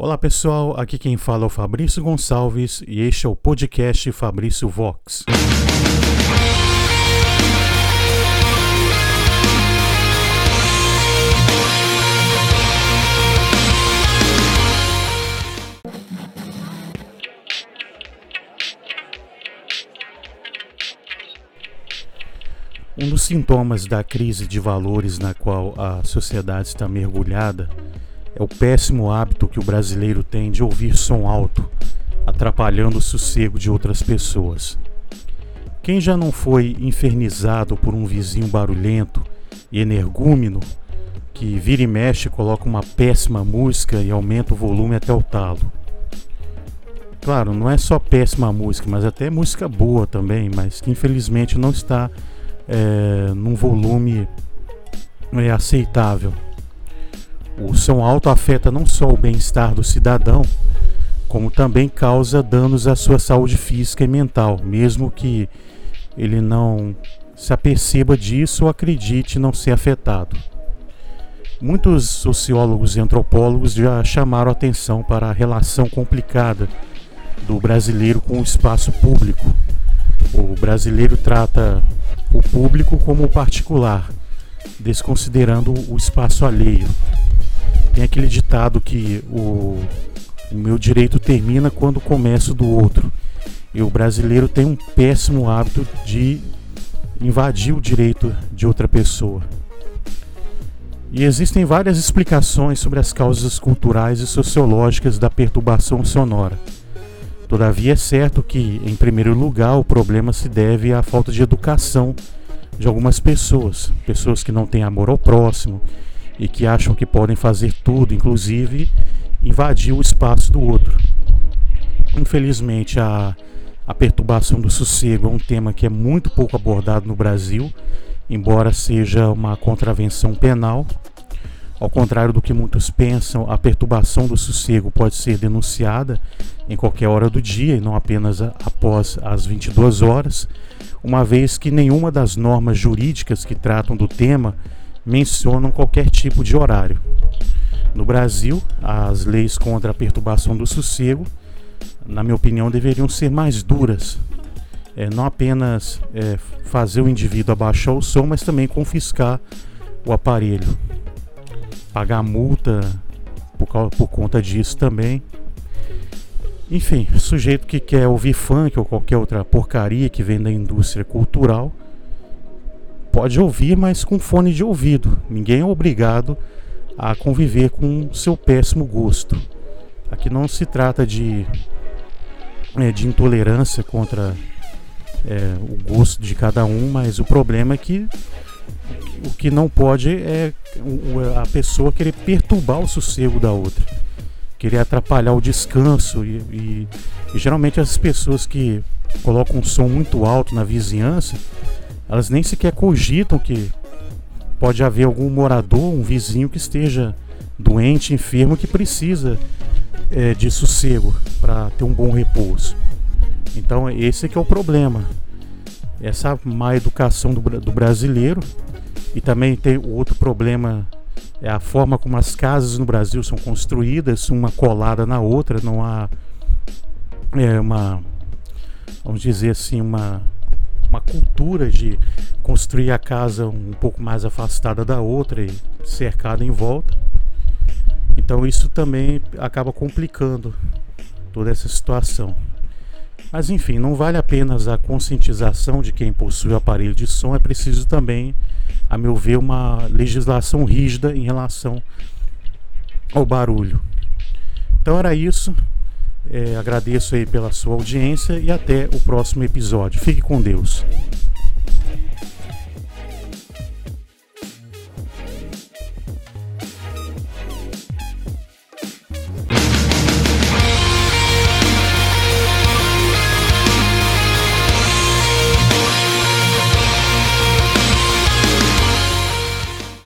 Olá pessoal, aqui quem fala é o Fabrício Gonçalves e este é o podcast Fabrício Vox. Um dos sintomas da crise de valores na qual a sociedade está mergulhada é o péssimo hábito que o brasileiro tem de ouvir som alto, atrapalhando o sossego de outras pessoas. Quem já não foi infernizado por um vizinho barulhento e energúmeno que vira e mexe, coloca uma péssima música e aumenta o volume até o talo? Claro, não é só péssima música, mas até música boa também, mas que infelizmente não está é, num volume é, aceitável. O som alto afeta não só o bem-estar do cidadão, como também causa danos à sua saúde física e mental, mesmo que ele não se aperceba disso ou acredite não ser afetado. Muitos sociólogos e antropólogos já chamaram atenção para a relação complicada do brasileiro com o espaço público. O brasileiro trata o público como o particular, desconsiderando o espaço alheio. Aquele ditado que o, o meu direito termina quando começa do outro. E o brasileiro tem um péssimo hábito de invadir o direito de outra pessoa. E existem várias explicações sobre as causas culturais e sociológicas da perturbação sonora. Todavia, é certo que, em primeiro lugar, o problema se deve à falta de educação de algumas pessoas, pessoas que não têm amor ao próximo, e que acham que podem fazer tudo, inclusive invadir o espaço do outro. Infelizmente, a, a perturbação do sossego é um tema que é muito pouco abordado no Brasil, embora seja uma contravenção penal. Ao contrário do que muitos pensam, a perturbação do sossego pode ser denunciada em qualquer hora do dia e não apenas após as 22 horas, uma vez que nenhuma das normas jurídicas que tratam do tema mencionam qualquer tipo de horário. No Brasil, as leis contra a perturbação do sossego, na minha opinião, deveriam ser mais duras. É, não apenas é, fazer o indivíduo abaixar o som, mas também confiscar o aparelho. Pagar multa por, por conta disso também. Enfim, sujeito que quer ouvir funk ou qualquer outra porcaria que vem da indústria cultural pode ouvir, mas com fone de ouvido. Ninguém é obrigado a conviver com seu péssimo gosto. Aqui não se trata de, é, de intolerância contra é, o gosto de cada um, mas o problema é que o que não pode é a pessoa querer perturbar o sossego da outra, querer atrapalhar o descanso e, e, e geralmente as pessoas que colocam um som muito alto na vizinhança elas nem sequer cogitam que pode haver algum morador, um vizinho que esteja doente, enfermo, que precisa é, de sossego para ter um bom repouso. Então esse é que é o problema. Essa má educação do, do brasileiro e também tem o outro problema é a forma como as casas no Brasil são construídas, uma colada na outra, não há é, uma, vamos dizer assim, uma uma cultura de construir a casa um pouco mais afastada da outra e cercada em volta. Então isso também acaba complicando toda essa situação. Mas enfim, não vale apenas a conscientização de quem possui o aparelho de som, é preciso também, a meu ver, uma legislação rígida em relação ao barulho. Então era isso. É, agradeço aí pela sua audiência e até o próximo episódio. Fique com Deus.